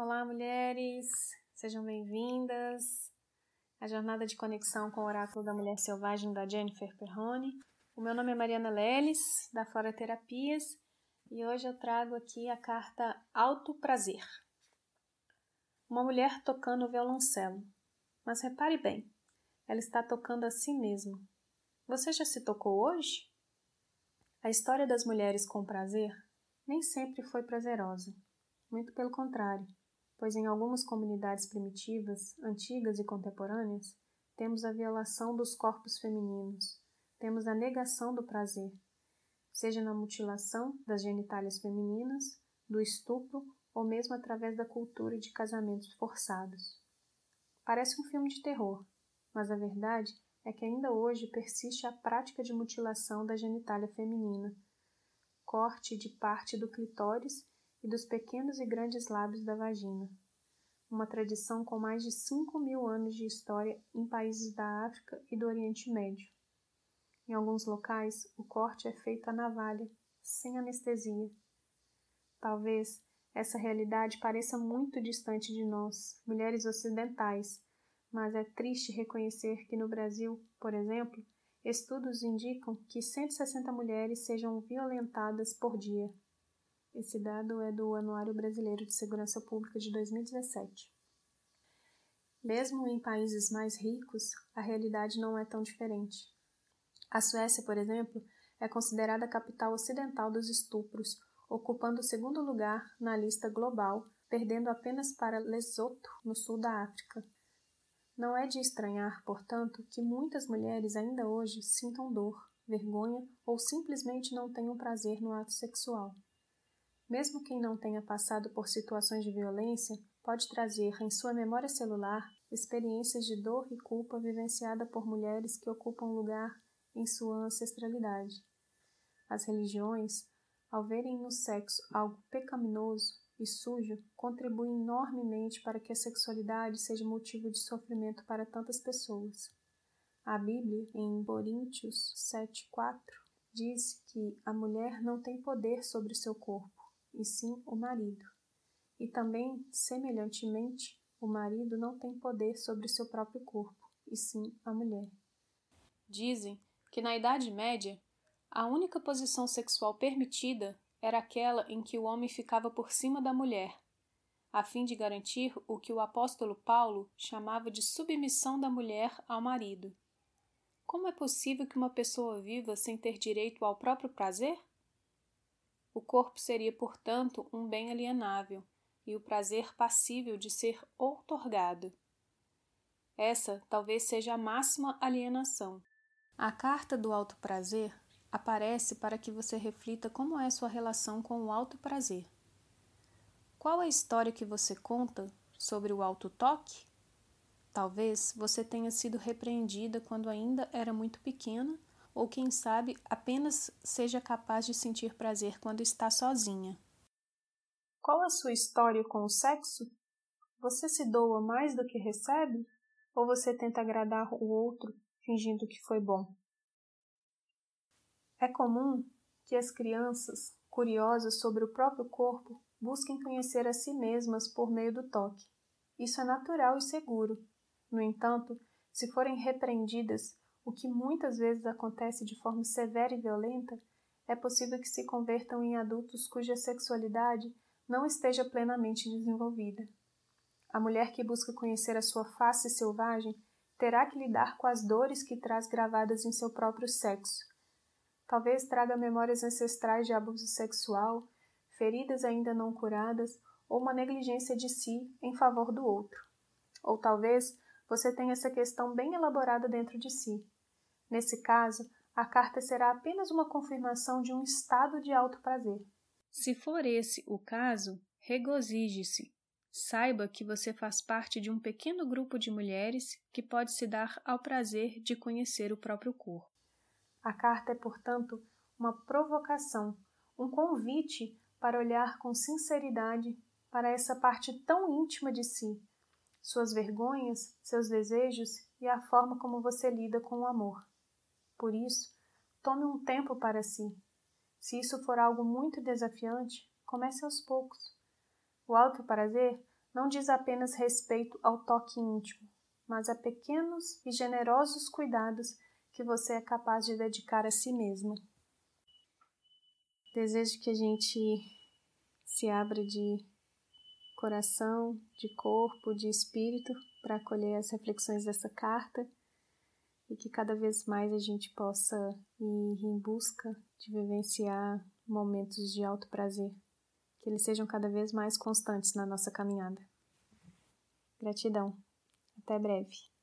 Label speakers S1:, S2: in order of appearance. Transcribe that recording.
S1: Olá, mulheres! Sejam bem-vindas à jornada de conexão com o Oráculo da Mulher Selvagem da Jennifer Perrone. O meu nome é Mariana Leles, da Flora Terapias, e hoje eu trago aqui a carta Alto Prazer. Uma mulher tocando violoncelo. Mas repare bem, ela está tocando a si mesma. Você já se tocou hoje? A história das mulheres com prazer nem sempre foi prazerosa. Muito pelo contrário pois em algumas comunidades primitivas, antigas e contemporâneas, temos a violação dos corpos femininos, temos a negação do prazer, seja na mutilação das genitálias femininas, do estupro ou mesmo através da cultura de casamentos forçados. Parece um filme de terror, mas a verdade é que ainda hoje persiste a prática de mutilação da genitália feminina, corte de parte do clitóris e dos pequenos e grandes lábios da vagina. Uma tradição com mais de 5 mil anos de história em países da África e do Oriente Médio. Em alguns locais, o corte é feito à navalha, sem anestesia. Talvez essa realidade pareça muito distante de nós, mulheres ocidentais, mas é triste reconhecer que no Brasil, por exemplo, estudos indicam que 160 mulheres sejam violentadas por dia. Esse dado é do Anuário Brasileiro de Segurança Pública de 2017. Mesmo em países mais ricos, a realidade não é tão diferente. A Suécia, por exemplo, é considerada a capital ocidental dos estupros, ocupando o segundo lugar na lista global, perdendo apenas para Lesoto, no sul da África. Não é de estranhar, portanto, que muitas mulheres ainda hoje sintam dor, vergonha ou simplesmente não tenham prazer no ato sexual. Mesmo quem não tenha passado por situações de violência, pode trazer em sua memória celular experiências de dor e culpa vivenciada por mulheres que ocupam lugar em sua ancestralidade. As religiões, ao verem no sexo algo pecaminoso e sujo, contribuem enormemente para que a sexualidade seja motivo de sofrimento para tantas pessoas. A Bíblia, em Coríntios 7,4, diz que a mulher não tem poder sobre seu corpo e sim o marido. E também, semelhantemente, o marido não tem poder sobre seu próprio corpo, e sim a mulher. Dizem que na Idade Média, a única posição sexual permitida era aquela em que o homem ficava por cima da mulher, a fim de garantir o que o apóstolo Paulo chamava de submissão da mulher ao marido. Como é possível que uma pessoa viva sem ter direito ao próprio prazer? O corpo seria, portanto, um bem alienável e o prazer passível de ser outorgado. Essa talvez seja a máxima alienação. A carta do alto prazer aparece para que você reflita como é sua relação com o alto prazer. Qual a história que você conta sobre o alto toque? Talvez você tenha sido repreendida quando ainda era muito pequena ou quem sabe apenas seja capaz de sentir prazer quando está sozinha. Qual a sua história com o sexo? Você se doa mais do que recebe? Ou você tenta agradar o outro fingindo que foi bom? É comum que as crianças, curiosas sobre o próprio corpo, busquem conhecer a si mesmas por meio do toque. Isso é natural e seguro. No entanto, se forem repreendidas o que muitas vezes acontece de forma severa e violenta, é possível que se convertam em adultos cuja sexualidade não esteja plenamente desenvolvida. A mulher que busca conhecer a sua face selvagem terá que lidar com as dores que traz gravadas em seu próprio sexo. Talvez traga memórias ancestrais de abuso sexual, feridas ainda não curadas ou uma negligência de si em favor do outro. Ou talvez você tenha essa questão bem elaborada dentro de si. Nesse caso, a carta será apenas uma confirmação de um estado de alto prazer. Se for esse o caso, regozije-se. Saiba que você faz parte de um pequeno grupo de mulheres que pode se dar ao prazer de conhecer o próprio corpo. A carta é, portanto, uma provocação, um convite para olhar com sinceridade para essa parte tão íntima de si, suas vergonhas, seus desejos e a forma como você lida com o amor. Por isso, tome um tempo para si. Se isso for algo muito desafiante, comece aos poucos. O alto prazer não diz apenas respeito ao toque íntimo, mas a pequenos e generosos cuidados que você é capaz de dedicar a si mesma. Desejo que a gente se abra de coração, de corpo, de espírito para acolher as reflexões dessa carta e que cada vez mais a gente possa ir em busca de vivenciar momentos de alto prazer, que eles sejam cada vez mais constantes na nossa caminhada. Gratidão. Até breve.